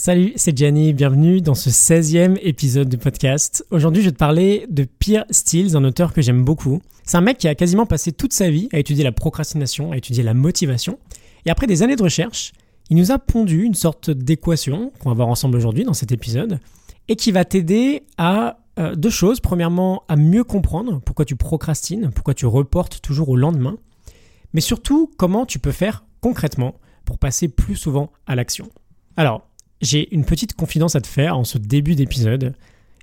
Salut, c'est Gianni, bienvenue dans ce 16e épisode de podcast. Aujourd'hui, je vais te parler de Pierre Stills, un auteur que j'aime beaucoup. C'est un mec qui a quasiment passé toute sa vie à étudier la procrastination, à étudier la motivation. Et après des années de recherche, il nous a pondu une sorte d'équation qu'on va voir ensemble aujourd'hui dans cet épisode et qui va t'aider à euh, deux choses. Premièrement, à mieux comprendre pourquoi tu procrastines, pourquoi tu reportes toujours au lendemain, mais surtout comment tu peux faire concrètement pour passer plus souvent à l'action. Alors, j'ai une petite confidence à te faire en ce début d'épisode.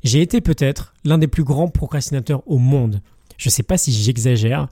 J'ai été peut-être l'un des plus grands procrastinateurs au monde. Je ne sais pas si j'exagère,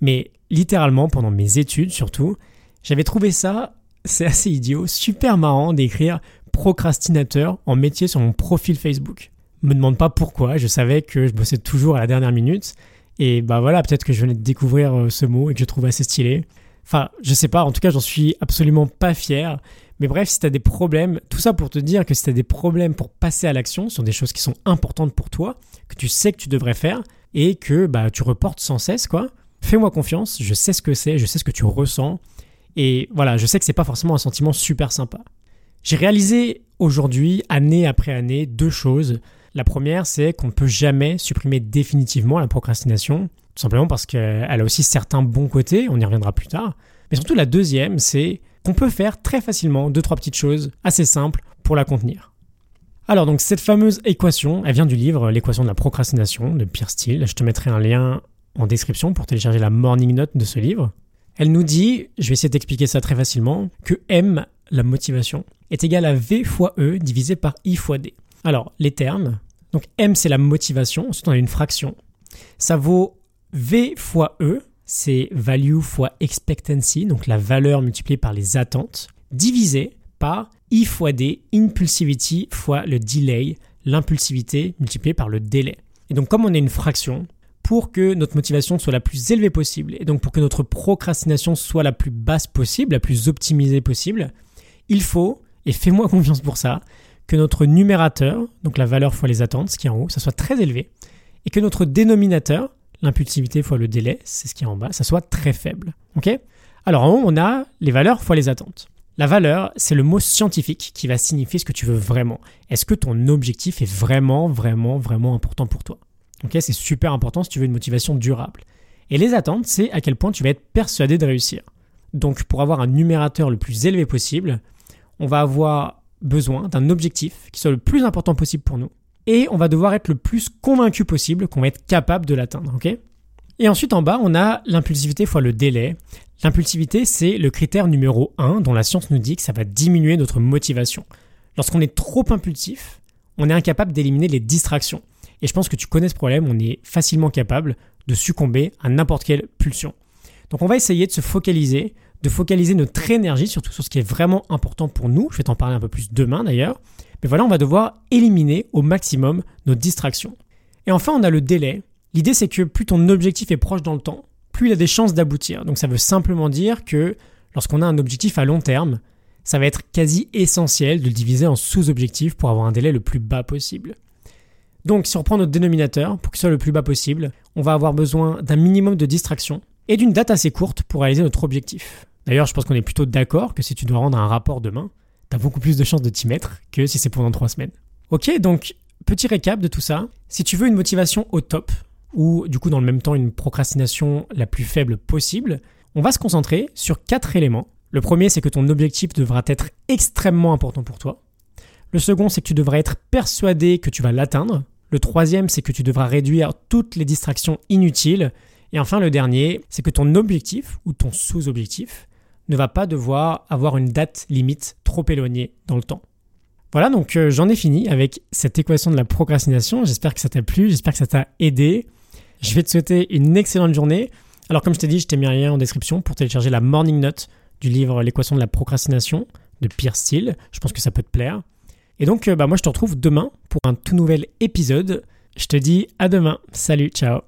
mais littéralement pendant mes études surtout, j'avais trouvé ça, c'est assez idiot, super marrant d'écrire procrastinateur en métier sur mon profil Facebook. Me demande pas pourquoi, je savais que je bossais toujours à la dernière minute. Et bah voilà, peut-être que je venais de découvrir euh, ce mot et que je trouve assez stylé. Enfin, je sais pas, en tout cas, j'en suis absolument pas fier. Mais bref, si tu as des problèmes, tout ça pour te dire que si tu as des problèmes pour passer à l'action sur des choses qui sont importantes pour toi, que tu sais que tu devrais faire et que bah tu reportes sans cesse quoi. Fais-moi confiance, je sais ce que c'est, je sais ce que tu ressens et voilà, je sais que c'est pas forcément un sentiment super sympa. J'ai réalisé aujourd'hui, année après année, deux choses. La première, c'est qu'on ne peut jamais supprimer définitivement la procrastination, tout simplement parce qu'elle a aussi certains bons côtés, on y reviendra plus tard. Mais surtout la deuxième, c'est qu'on peut faire très facilement deux trois petites choses assez simples pour la contenir. Alors donc cette fameuse équation, elle vient du livre L'équation de la procrastination de Pierre Steele. Je te mettrai un lien en description pour télécharger la morning note de ce livre. Elle nous dit, je vais essayer d'expliquer ça très facilement, que M, la motivation, est égal à V fois E divisé par I fois D. Alors les termes, donc M c'est la motivation, ensuite on a une fraction. Ça vaut V fois E, c'est value fois expectancy, donc la valeur multipliée par les attentes, divisé par I fois D, impulsivity fois le delay, l'impulsivité multipliée par le délai. Et donc comme on est une fraction, pour que notre motivation soit la plus élevée possible, et donc pour que notre procrastination soit la plus basse possible, la plus optimisée possible, il faut, et fais-moi confiance pour ça, que notre numérateur, donc la valeur fois les attentes, ce qui est en haut, ça soit très élevé, et que notre dénominateur, l'impulsivité fois le délai, c'est ce qui est en bas, ça soit très faible. Ok? Alors en haut, on a les valeurs fois les attentes. La valeur, c'est le mot scientifique qui va signifier ce que tu veux vraiment. Est-ce que ton objectif est vraiment, vraiment, vraiment important pour toi? Ok C'est super important si tu veux une motivation durable. Et les attentes, c'est à quel point tu vas être persuadé de réussir. Donc pour avoir un numérateur le plus élevé possible, on va avoir besoin d'un objectif qui soit le plus important possible pour nous et on va devoir être le plus convaincu possible qu'on va être capable de l'atteindre, ok? Et ensuite en bas, on a l'impulsivité fois le délai. L'impulsivité, c'est le critère numéro 1 dont la science nous dit que ça va diminuer notre motivation. Lorsqu'on est trop impulsif, on est incapable d'éliminer les distractions. Et je pense que tu connais ce problème, on est facilement capable de succomber à n'importe quelle pulsion. Donc on va essayer de se focaliser, de focaliser notre énergie surtout sur ce qui est vraiment important pour nous. Je vais t'en parler un peu plus demain d'ailleurs. Mais voilà, on va devoir éliminer au maximum nos distractions. Et enfin, on a le délai. L'idée, c'est que plus ton objectif est proche dans le temps, plus il a des chances d'aboutir. Donc ça veut simplement dire que lorsqu'on a un objectif à long terme, ça va être quasi essentiel de le diviser en sous-objectifs pour avoir un délai le plus bas possible. Donc si on prend notre dénominateur, pour qu'il soit le plus bas possible, on va avoir besoin d'un minimum de distractions et d'une date assez courte pour réaliser notre objectif. D'ailleurs, je pense qu'on est plutôt d'accord que si tu dois rendre un rapport demain, t'as beaucoup plus de chances de t'y mettre que si c'est pendant trois semaines. Ok, donc petit récap de tout ça. Si tu veux une motivation au top, ou du coup dans le même temps une procrastination la plus faible possible, on va se concentrer sur quatre éléments. Le premier, c'est que ton objectif devra être extrêmement important pour toi. Le second, c'est que tu devras être persuadé que tu vas l'atteindre. Le troisième, c'est que tu devras réduire toutes les distractions inutiles. Et enfin, le dernier, c'est que ton objectif ou ton sous-objectif ne va pas devoir avoir une date limite trop éloignée dans le temps. Voilà, donc euh, j'en ai fini avec cette équation de la procrastination. J'espère que ça t'a plu, j'espère que ça t'a aidé. Je vais te souhaiter une excellente journée. Alors comme je t'ai dit, je t'ai mis un lien en description pour télécharger la morning note du livre L'équation de la procrastination de Pierre Steele. Je pense que ça peut te plaire. Et donc, euh, bah, moi, je te retrouve demain pour un tout nouvel épisode. Je te dis à demain. Salut, ciao.